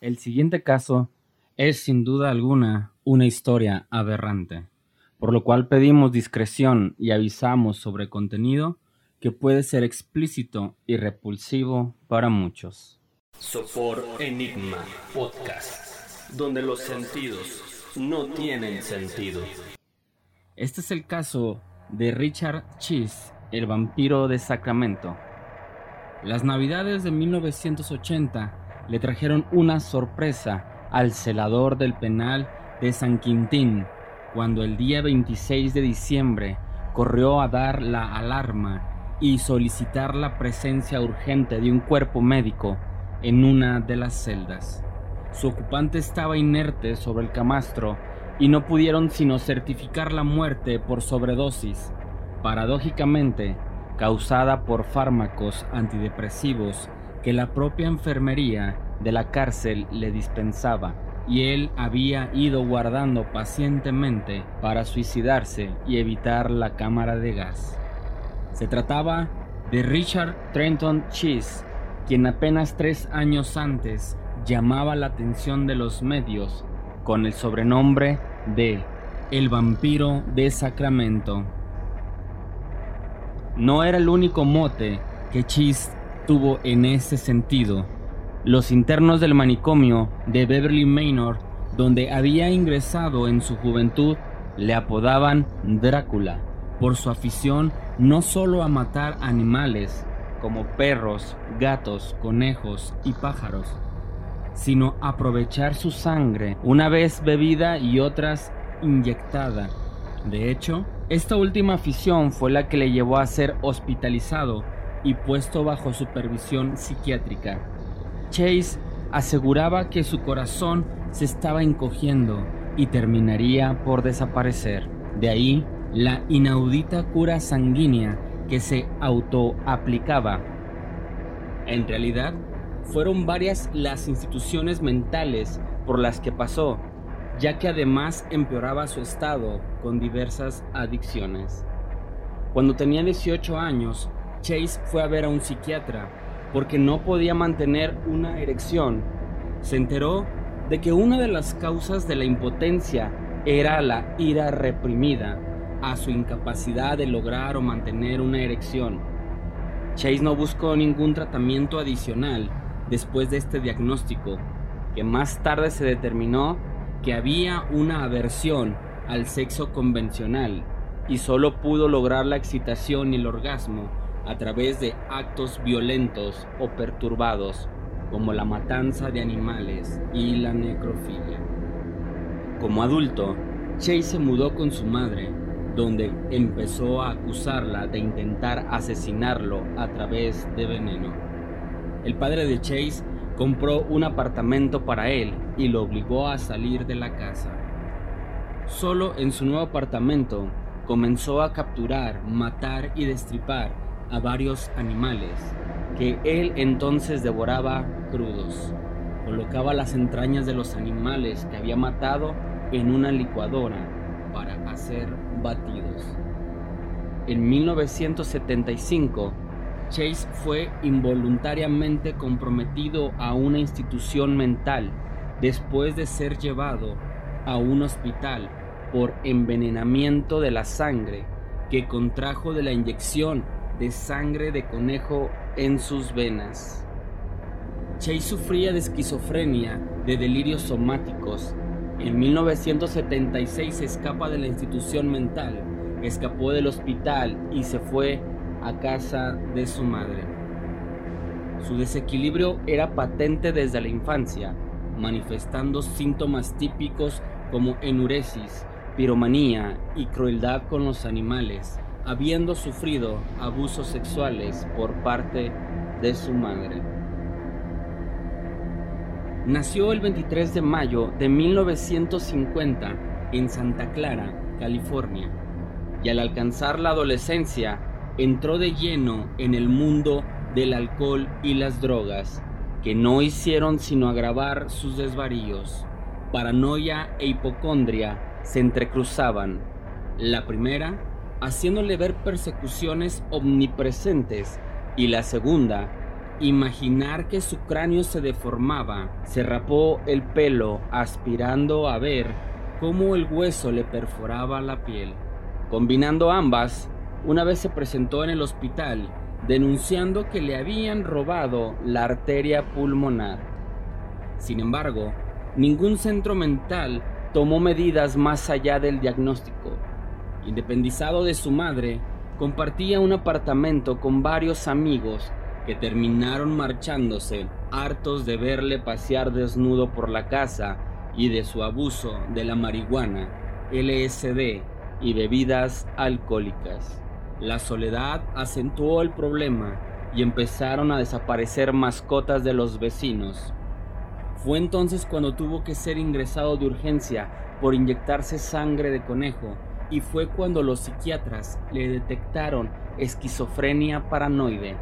El siguiente caso es sin duda alguna una historia aberrante, por lo cual pedimos discreción y avisamos sobre contenido que puede ser explícito y repulsivo para muchos. Sopor Enigma Podcast, donde los sentidos no tienen sentido. Este es el caso de Richard Cheese, el vampiro de Sacramento. Las navidades de 1980 le trajeron una sorpresa al celador del penal de San Quintín cuando el día 26 de diciembre corrió a dar la alarma y solicitar la presencia urgente de un cuerpo médico en una de las celdas. Su ocupante estaba inerte sobre el camastro y no pudieron sino certificar la muerte por sobredosis, paradójicamente causada por fármacos antidepresivos que la propia enfermería de la cárcel le dispensaba y él había ido guardando pacientemente para suicidarse y evitar la cámara de gas. Se trataba de Richard Trenton Cheese, quien apenas tres años antes llamaba la atención de los medios con el sobrenombre de El vampiro de Sacramento. No era el único mote que Cheese tuvo en ese sentido. Los internos del manicomio de Beverly Manor, donde había ingresado en su juventud, le apodaban Drácula por su afición no solo a matar animales como perros, gatos, conejos y pájaros, sino aprovechar su sangre una vez bebida y otras inyectada. De hecho, esta última afición fue la que le llevó a ser hospitalizado y puesto bajo supervisión psiquiátrica. Chase aseguraba que su corazón se estaba encogiendo y terminaría por desaparecer. De ahí la inaudita cura sanguínea que se autoaplicaba. En realidad, fueron varias las instituciones mentales por las que pasó, ya que además empeoraba su estado con diversas adicciones. Cuando tenía 18 años, Chase fue a ver a un psiquiatra porque no podía mantener una erección. Se enteró de que una de las causas de la impotencia era la ira reprimida a su incapacidad de lograr o mantener una erección. Chase no buscó ningún tratamiento adicional después de este diagnóstico, que más tarde se determinó que había una aversión al sexo convencional y solo pudo lograr la excitación y el orgasmo a través de actos violentos o perturbados como la matanza de animales y la necrofilia. Como adulto, Chase se mudó con su madre, donde empezó a acusarla de intentar asesinarlo a través de veneno. El padre de Chase compró un apartamento para él y lo obligó a salir de la casa. Solo en su nuevo apartamento comenzó a capturar, matar y destripar a varios animales que él entonces devoraba crudos. Colocaba las entrañas de los animales que había matado en una licuadora para hacer batidos. En 1975, Chase fue involuntariamente comprometido a una institución mental después de ser llevado a un hospital por envenenamiento de la sangre que contrajo de la inyección de sangre de conejo en sus venas. Chase sufría de esquizofrenia, de delirios somáticos. En 1976 se escapa de la institución mental, escapó del hospital y se fue a casa de su madre. Su desequilibrio era patente desde la infancia, manifestando síntomas típicos como enuresis, piromanía y crueldad con los animales, habiendo sufrido abusos sexuales por parte de su madre. Nació el 23 de mayo de 1950 en Santa Clara, California, y al alcanzar la adolescencia entró de lleno en el mundo del alcohol y las drogas, que no hicieron sino agravar sus desvaríos. Paranoia e hipocondria se entrecruzaban. La primera haciéndole ver persecuciones omnipresentes, y la segunda, imaginar que su cráneo se deformaba, se rapó el pelo aspirando a ver cómo el hueso le perforaba la piel. Combinando ambas, una vez se presentó en el hospital denunciando que le habían robado la arteria pulmonar. Sin embargo, ningún centro mental tomó medidas más allá del diagnóstico. Independizado de su madre, compartía un apartamento con varios amigos que terminaron marchándose, hartos de verle pasear desnudo por la casa y de su abuso de la marihuana, LSD y bebidas alcohólicas. La soledad acentuó el problema y empezaron a desaparecer mascotas de los vecinos. Fue entonces cuando tuvo que ser ingresado de urgencia por inyectarse sangre de conejo y fue cuando los psiquiatras le detectaron esquizofrenia paranoide,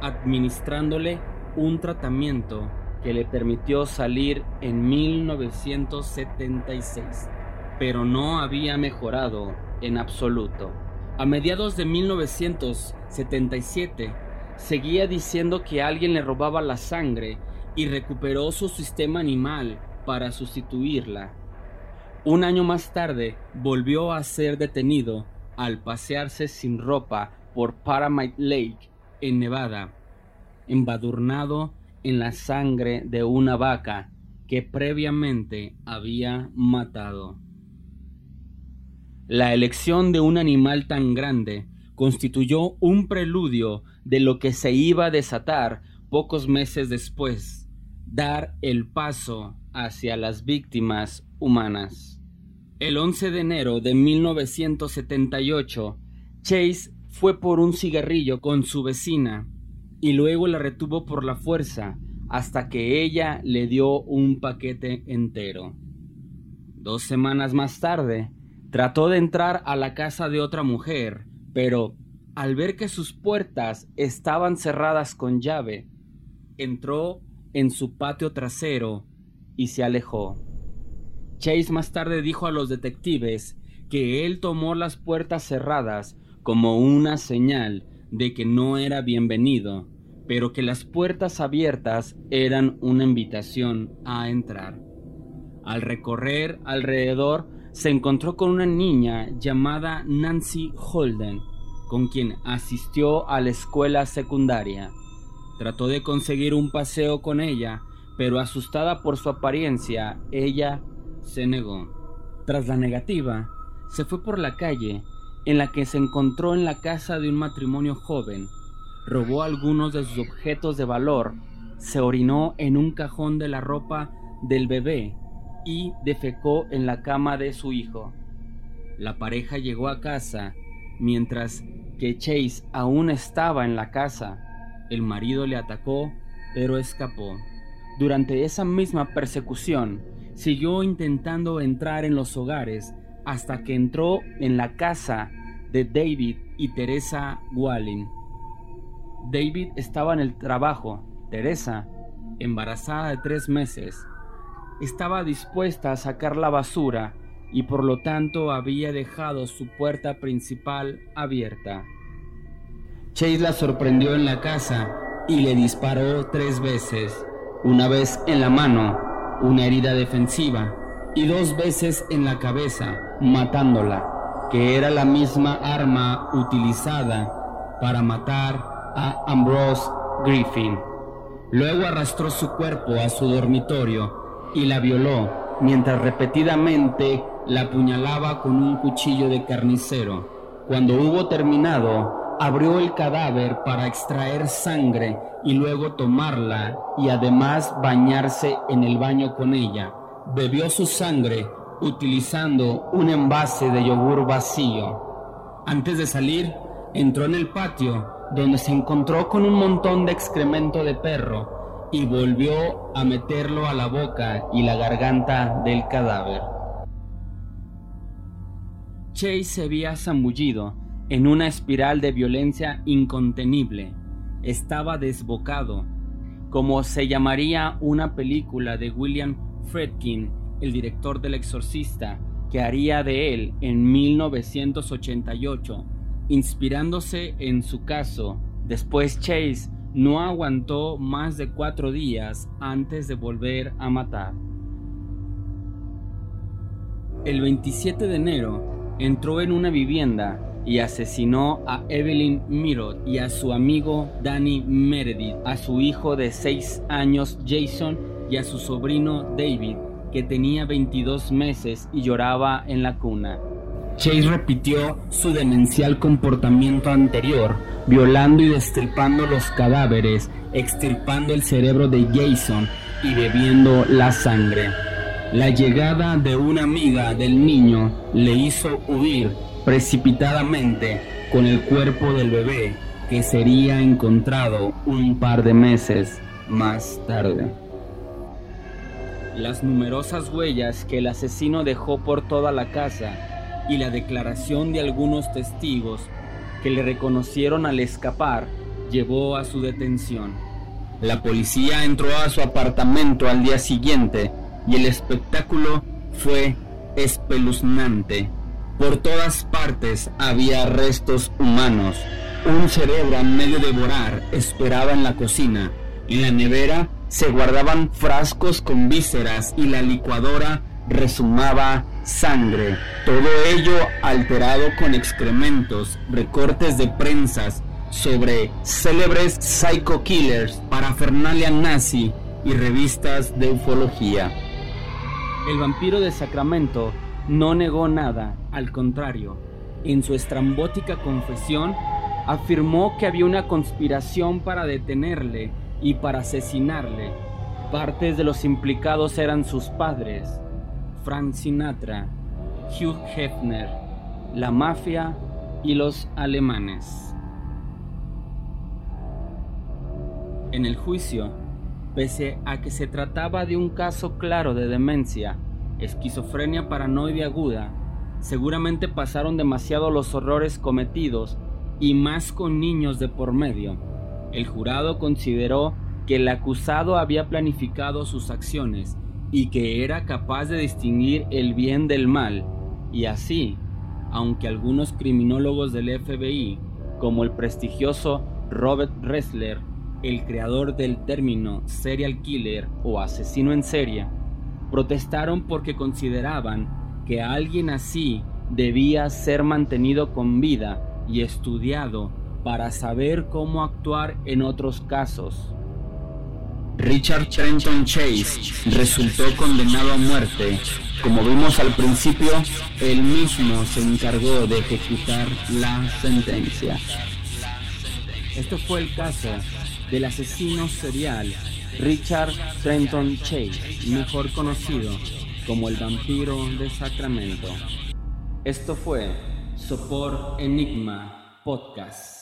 administrándole un tratamiento que le permitió salir en 1976, pero no había mejorado en absoluto. A mediados de 1977, seguía diciendo que alguien le robaba la sangre y recuperó su sistema animal para sustituirla. Un año más tarde, volvió a ser detenido al pasearse sin ropa por Paramount Lake, en Nevada, embadurnado en la sangre de una vaca que previamente había matado. La elección de un animal tan grande constituyó un preludio de lo que se iba a desatar pocos meses después, dar el paso hacia las víctimas humanas. El 11 de enero de 1978, Chase fue por un cigarrillo con su vecina y luego la retuvo por la fuerza hasta que ella le dio un paquete entero. Dos semanas más tarde, Trató de entrar a la casa de otra mujer, pero al ver que sus puertas estaban cerradas con llave, entró en su patio trasero y se alejó. Chase más tarde dijo a los detectives que él tomó las puertas cerradas como una señal de que no era bienvenido, pero que las puertas abiertas eran una invitación a entrar. Al recorrer alrededor se encontró con una niña llamada Nancy Holden, con quien asistió a la escuela secundaria. Trató de conseguir un paseo con ella, pero asustada por su apariencia, ella se negó. Tras la negativa, se fue por la calle, en la que se encontró en la casa de un matrimonio joven, robó algunos de sus objetos de valor, se orinó en un cajón de la ropa del bebé y defecó en la cama de su hijo. La pareja llegó a casa mientras que Chase aún estaba en la casa. El marido le atacó, pero escapó. Durante esa misma persecución, siguió intentando entrar en los hogares hasta que entró en la casa de David y Teresa Walling. David estaba en el trabajo, Teresa, embarazada de tres meses, estaba dispuesta a sacar la basura y por lo tanto había dejado su puerta principal abierta. Chase la sorprendió en la casa y le disparó tres veces, una vez en la mano, una herida defensiva, y dos veces en la cabeza, matándola, que era la misma arma utilizada para matar a Ambrose Griffin. Luego arrastró su cuerpo a su dormitorio y la violó mientras repetidamente la apuñalaba con un cuchillo de carnicero. Cuando hubo terminado, abrió el cadáver para extraer sangre y luego tomarla y además bañarse en el baño con ella. Bebió su sangre utilizando un envase de yogur vacío. Antes de salir, entró en el patio donde se encontró con un montón de excremento de perro y volvió a meterlo a la boca y la garganta del cadáver. Chase se había zambullido en una espiral de violencia incontenible. Estaba desbocado, como se llamaría una película de William Fredkin, el director del Exorcista, que haría de él en 1988, inspirándose en su caso. Después Chase no aguantó más de cuatro días antes de volver a matar. El 27 de enero entró en una vivienda y asesinó a Evelyn Mirot y a su amigo Danny Meredith, a su hijo de 6 años Jason y a su sobrino David, que tenía 22 meses y lloraba en la cuna. Chase repitió su demencial comportamiento anterior, violando y destripando los cadáveres, extirpando el cerebro de Jason y bebiendo la sangre. La llegada de una amiga del niño le hizo huir precipitadamente con el cuerpo del bebé que sería encontrado un par de meses más tarde. Las numerosas huellas que el asesino dejó por toda la casa y la declaración de algunos testigos que le reconocieron al escapar llevó a su detención. La policía entró a su apartamento al día siguiente y el espectáculo fue espeluznante. Por todas partes había restos humanos. Un cerebro a medio devorar esperaba en la cocina. En la nevera se guardaban frascos con vísceras y la licuadora resumaba sangre, todo ello alterado con excrementos, recortes de prensas sobre célebres psycho killers, parafernalia nazi y revistas de ufología. El vampiro de Sacramento no negó nada, al contrario, en su estrambótica confesión afirmó que había una conspiración para detenerle y para asesinarle. Partes de los implicados eran sus padres, Frank Sinatra, Hugh Hefner, la mafia y los alemanes. En el juicio, pese a que se trataba de un caso claro de demencia, esquizofrenia paranoide aguda, seguramente pasaron demasiado los horrores cometidos y más con niños de por medio. El jurado consideró que el acusado había planificado sus acciones y que era capaz de distinguir el bien del mal, y así, aunque algunos criminólogos del FBI, como el prestigioso Robert Ressler, el creador del término serial killer o asesino en serie, protestaron porque consideraban que alguien así debía ser mantenido con vida y estudiado para saber cómo actuar en otros casos. Richard Trenton Chase resultó condenado a muerte. Como vimos al principio, él mismo se encargó de ejecutar la sentencia. Esto fue el caso del asesino serial Richard Trenton Chase, mejor conocido como el vampiro de Sacramento. Esto fue Sopor Enigma Podcast.